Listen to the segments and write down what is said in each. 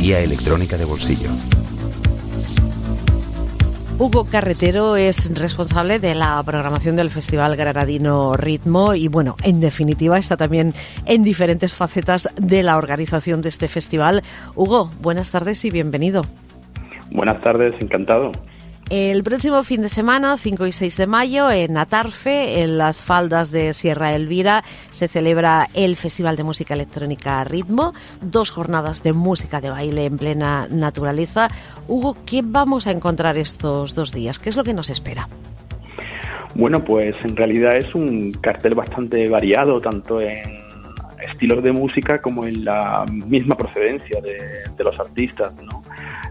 Guía electrónica de bolsillo. Hugo Carretero es responsable de la programación del Festival Granadino Ritmo y bueno, en definitiva está también en diferentes facetas de la organización de este festival. Hugo, buenas tardes y bienvenido. Buenas tardes, encantado. El próximo fin de semana, 5 y 6 de mayo, en Atarfe, en las faldas de Sierra Elvira, se celebra el Festival de Música Electrónica Ritmo, dos jornadas de música de baile en plena naturaleza. Hugo, ¿qué vamos a encontrar estos dos días? ¿Qué es lo que nos espera? Bueno, pues en realidad es un cartel bastante variado, tanto en estilos de música como en la misma procedencia de, los artistas, ¿no?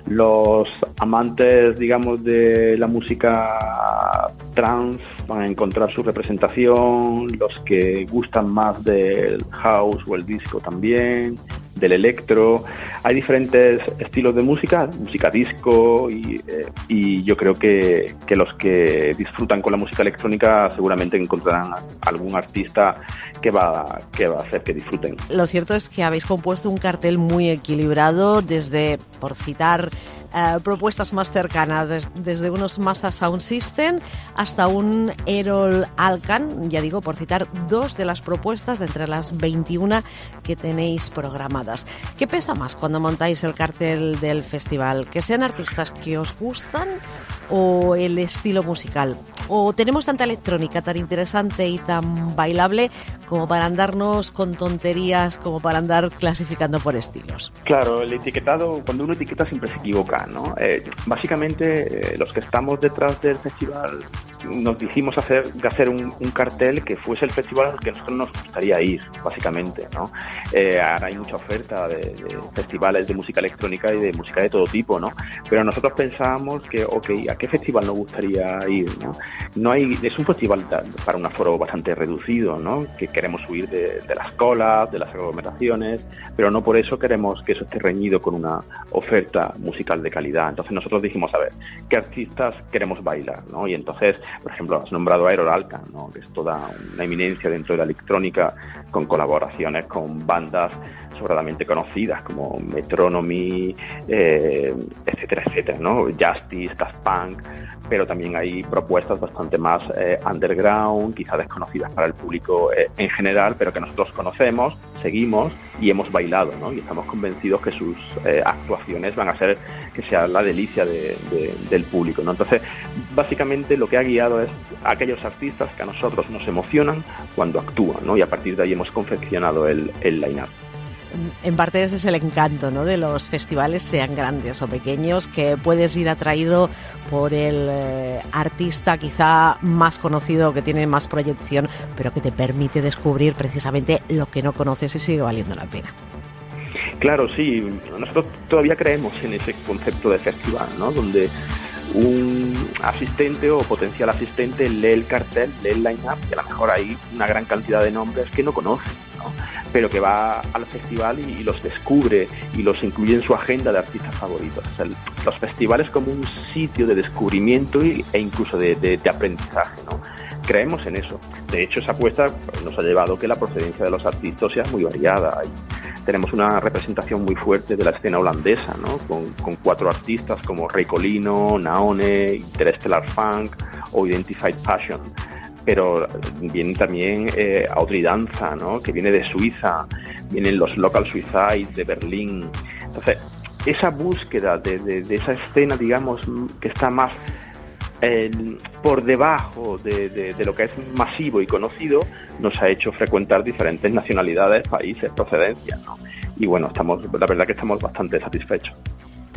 Los amantes, digamos, de la música trance van a encontrar su representación, los que gustan más del house o el disco también, del electro. Hay diferentes estilos de música, música disco, y, eh, yo creo que, que, los que disfrutan con la música electrónica seguramente encontrarán algún artista que va, que va a hacer que disfruten. Lo cierto es que habéis compuesto un cartel muy equilibrado, desde, por citar, eh, propuestas más cercanas, desde unos Massa Sound System hasta un Erol Alcan, ya digo, por citar dos de las propuestas de entre las 21 que tenéis programadas. ¿Qué pesa más cuando montáis el cartel del festival? ¿Que sean artistas que os gustan o el estilo musical? ¿O tenemos tanta electrónica tan interesante y tan bailable como para andarnos con tonterías, como para andar clasificando por estilos? Claro, el etiquetado, cuando uno etiqueta siempre se equivoca ¿no? Eh, básicamente, eh, los que estamos detrás del festival nos dijimos hacer, de hacer un, cartel que fuese el festival al que nosotros nos gustaría ir, básicamente, ¿no? Eh, ahora hay mucha oferta de, festivales de música electrónica y de música de todo tipo, ¿no? Pero nosotros pensábamos que, ok, ¿a qué festival nos gustaría ir, no? no hay, es un festival para un aforo bastante reducido, ¿no? Que queremos huir de, de las colas, de las aglomeraciones, pero no por eso queremos que eso esté reñido con una oferta musical de calidad. Entonces nosotros dijimos, a ver, ¿qué artistas queremos bailar, no? Y entonces por ejemplo, has nombrado a ¿no? que es toda una eminencia dentro de la electrónica, con colaboraciones con bandas sobradamente conocidas como Metronomy, eh, etcétera, etcétera, ¿no? Justice, Daft Punk, pero también hay propuestas bastante más eh, underground, quizá desconocidas para el público eh, en general, pero que nosotros conocemos, seguimos y hemos bailado, ¿no? Y estamos convencidos que sus actuaciones van a ser que sea la delicia del público. Entonces, básicamente lo que ha guiado es aquellos artistas que a nosotros nos emocionan cuando actúan, ¿no? Y a partir de ahí hemos confeccionado el, el line-up en parte ese es el encanto ¿no? de los festivales, sean grandes o pequeños, que puedes ir atraído por el eh, artista quizá más conocido, que tiene más proyección, pero que te permite descubrir precisamente lo que no conoces y sigue valiendo la pena. Claro, sí, nosotros todavía creemos en ese concepto de festival, ¿no? donde un asistente o potencial asistente lee el cartel, lee el line-up y a lo mejor hay una gran cantidad de nombres que no conoce pero que va al festival y, los descubre y los incluye en su agenda de artistas favoritos. los festivales como un sitio de descubrimiento e incluso de, aprendizaje. ¿no? Creemos en eso. De hecho, esa apuesta nos ha llevado que la procedencia de los artistas sea muy variada. Tenemos una representación muy fuerte de la escena holandesa, ¿no? con, cuatro artistas como Ray Colino, Naone, Interstellar Funk o Identified Passion pero viene también eh, Audrey Danza, ¿no? que viene de Suiza, vienen los Local Suicides de Berlín. Entonces, esa búsqueda de, esa escena, digamos, que está más eh, por debajo de, lo que es masivo y conocido, nos ha hecho frecuentar diferentes nacionalidades, países, procedencias. ¿no? Y bueno, estamos, la verdad que estamos bastante satisfechos.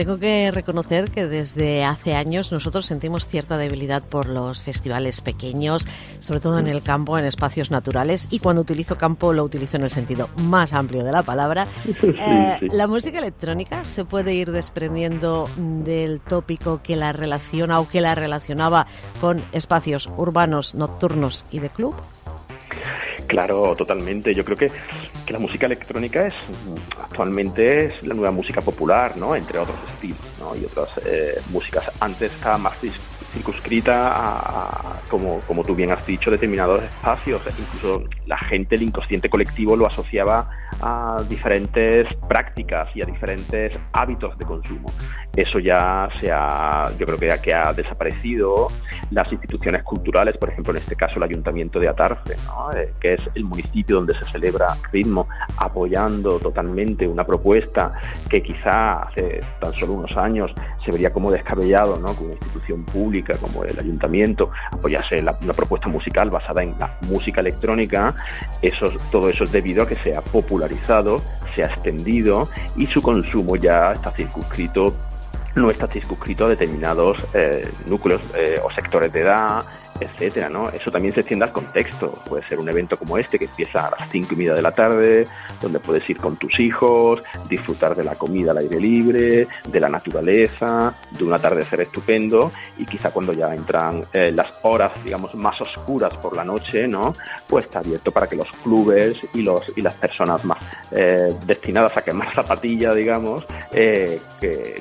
Tengo que reconocer que desde hace años nosotros sentimos cierta debilidad por los festivales pequeños, sobre todo en el campo, en espacios naturales, y cuando utilizo campo lo utilizo en el sentido más amplio de la palabra. Eh, la música electrónica se puede ir desprendiendo del tópico que la relaciona o que la relacionaba con espacios urbanos, nocturnos y de club. Claro, totalmente. Yo creo que, la música electrónica es actualmente es la nueva música popular, ¿no? Entre otros estilos, ¿no? Y otras eh, músicas. Antes estaba más circunscrita a, como, como tú bien has dicho, determinados espacios. Incluso la gente, el inconsciente colectivo lo asociaba a diferentes prácticas y a diferentes hábitos de consumo. Eso ya se ha, yo creo que ya que ha desaparecido. Las instituciones culturales, por ejemplo, en este caso el Ayuntamiento de Atarce, eh, que es el municipio donde se celebra ritmo, apoyando totalmente una propuesta que quizá hace tan solo unos años se vería como descabellado, ¿no? que una institución pública como el Ayuntamiento apoyase la, una propuesta musical basada en la música electrónica, eso, todo eso es debido a que se ha popularizado, se ha extendido y su consumo ya está circunscrito no está circunscrito a determinados eh, núcleos eh, o sectores de edad, etcétera, ¿no? Eso también se extiende al contexto. Puede ser un evento como este que empieza a las cinco y media de la tarde, donde puedes ir con tus hijos, disfrutar de la comida al aire libre, de la naturaleza, de un atardecer estupendo y quizá cuando ya entran eh, las horas, digamos, más oscuras por la noche, ¿no? Pues está abierto para que los clubes y los y las personas más eh, destinadas a quemar zapatilla, digamos, eh,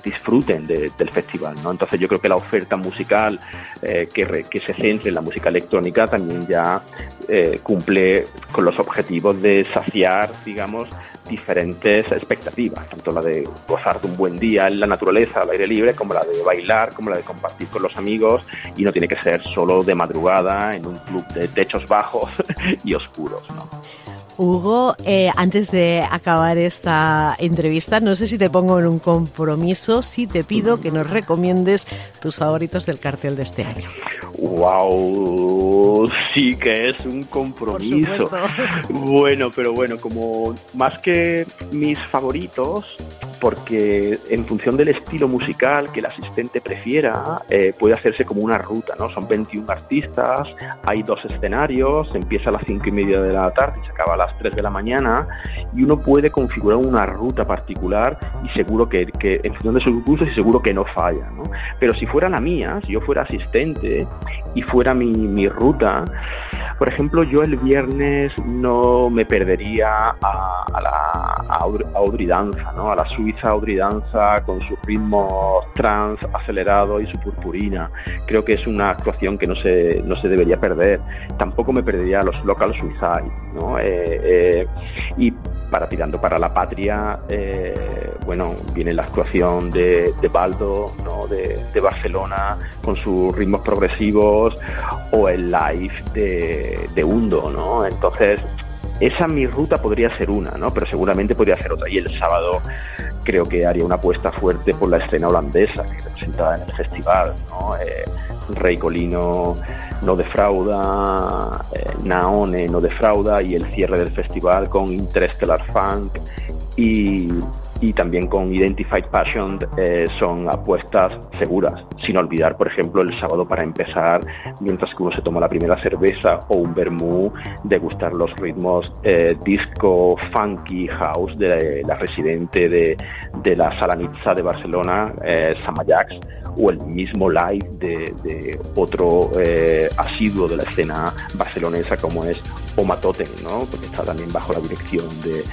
disfruten del festival, ¿no? Entonces yo creo que la oferta musical que, que se centre la música electrónica también ya eh, cumple con los objetivos de saciar, digamos, diferentes expectativas, tanto la de gozar de un buen día en la naturaleza, al aire libre, como la de bailar, como la de compartir con los amigos, y no tiene que ser solo de madrugada en un club de techos bajos y oscuros. Hugo, eh, antes de acabar esta entrevista, no sé si te pongo en un compromiso, si te pido que nos recomiendes tus favoritos del cartel de este año. ¡Wow! Sí que es un compromiso. Bueno, pero bueno, como más que mis favoritos, porque en función del estilo musical que el asistente prefiera, eh, puede hacerse como una ruta, ¿no? Son 21 artistas, hay dos escenarios, empieza a las 5 y media de la tarde y se acaba a las 3 de la mañana, y uno puede configurar una ruta particular y seguro que, en función de sus gustos y seguro que no falla, ¿no? Pero si fuera la mía, si yo fuera asistente y fuera mi, mi ruta, por ejemplo, yo el viernes no me perdería a, la Audrey Danza, ¿no? a la suiza Audrey Danza con su ritmo trans acelerado y su purpurina. Creo que es una actuación que no se, no se debería perder. Tampoco me perdería los Local Suicide. ¿no? Eh, eh, y para tirando para la patria, eh, bueno, viene la actuación de, de Baldo, ¿no? de, de, Barcelona, con sus ritmos progresivos, o el live de, de Hundo, ¿no? Entonces, esa mi ruta podría ser una, ¿no? Pero seguramente podría ser otra. Y el sábado creo que haría una apuesta fuerte por la escena holandesa que representada en el festival, ¿no? Eh, Rey Colino no defrauda, eh, Naone no defrauda y el cierre del festival con Interstellar Funk y y también con Identified Passion eh, son apuestas seguras, sin olvidar, por ejemplo, el sábado para empezar, mientras que uno se toma la primera cerveza o un vermú, degustar los ritmos eh, disco, funky, house de la residente de, de la Salanitza de Barcelona, eh, Samayax, o el mismo live de, de otro eh, asiduo de la escena barcelonesa como es Oma Totem, ¿no? porque está también bajo la dirección de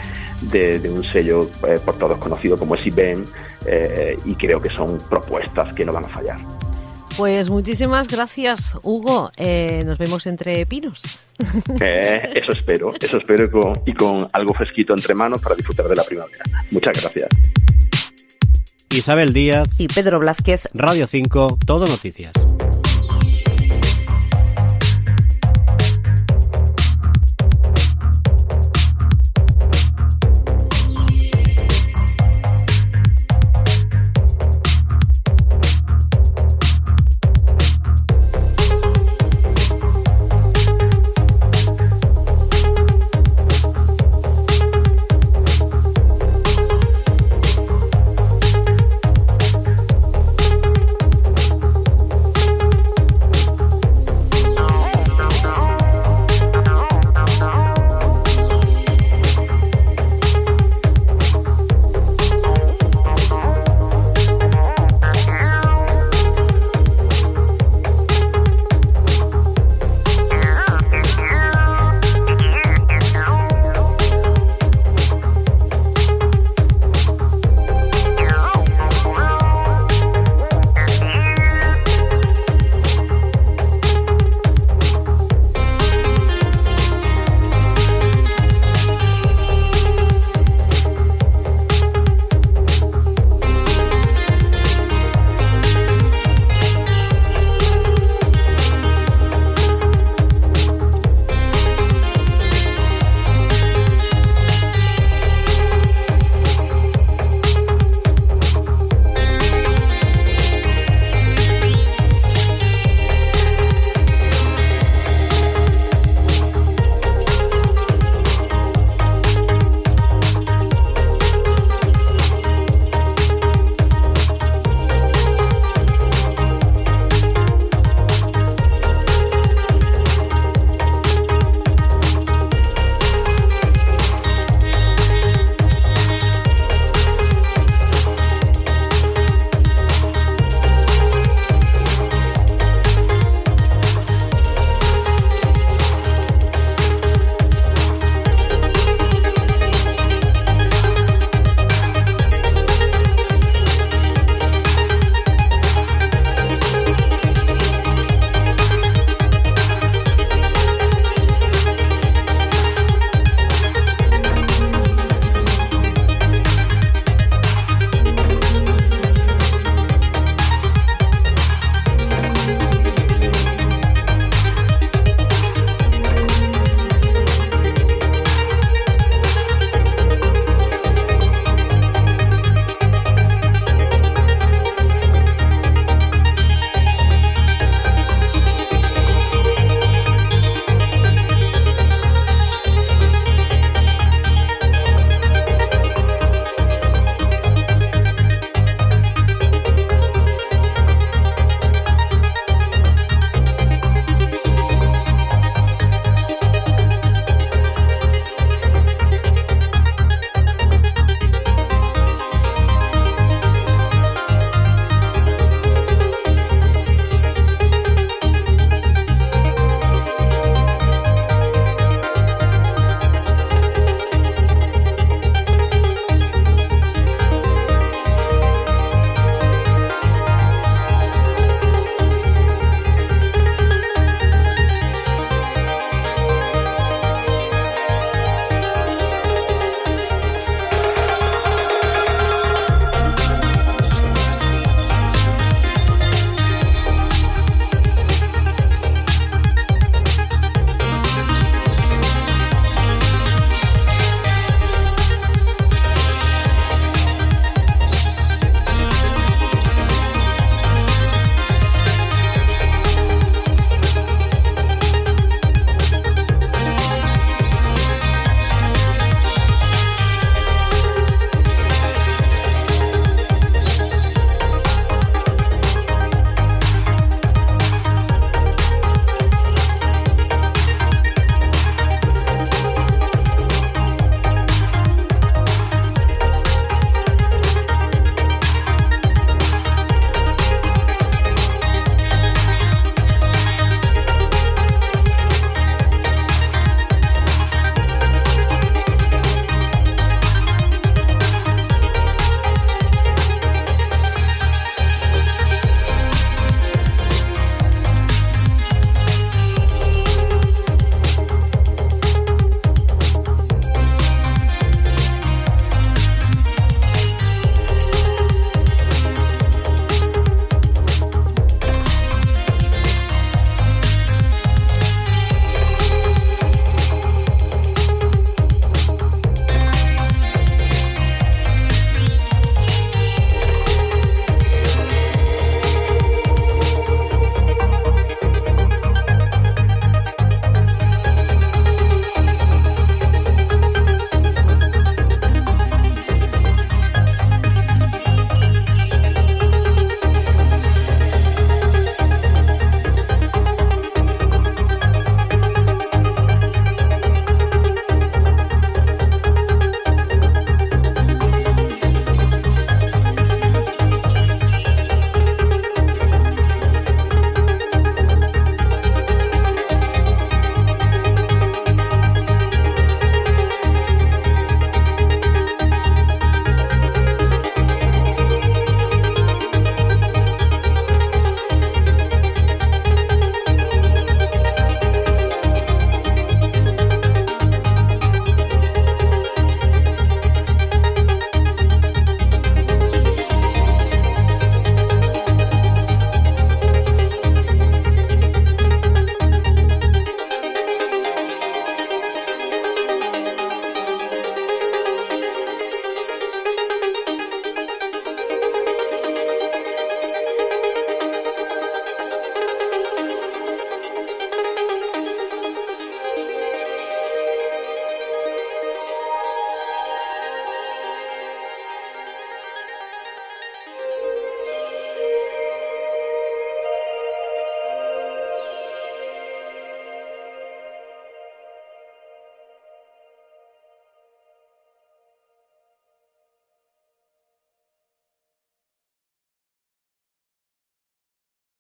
de, un sello eh, por todos conocido como es IBM eh, y creo que son propuestas que no van a fallar. Pues muchísimas gracias, Hugo. Eh, nos vemos entre pinos. eso espero, eso espero y con, y con algo fresquito entre manos para disfrutar de la primavera. Muchas gracias. Isabel Díaz y Pedro Blázquez. Radio 5, Todo Noticias.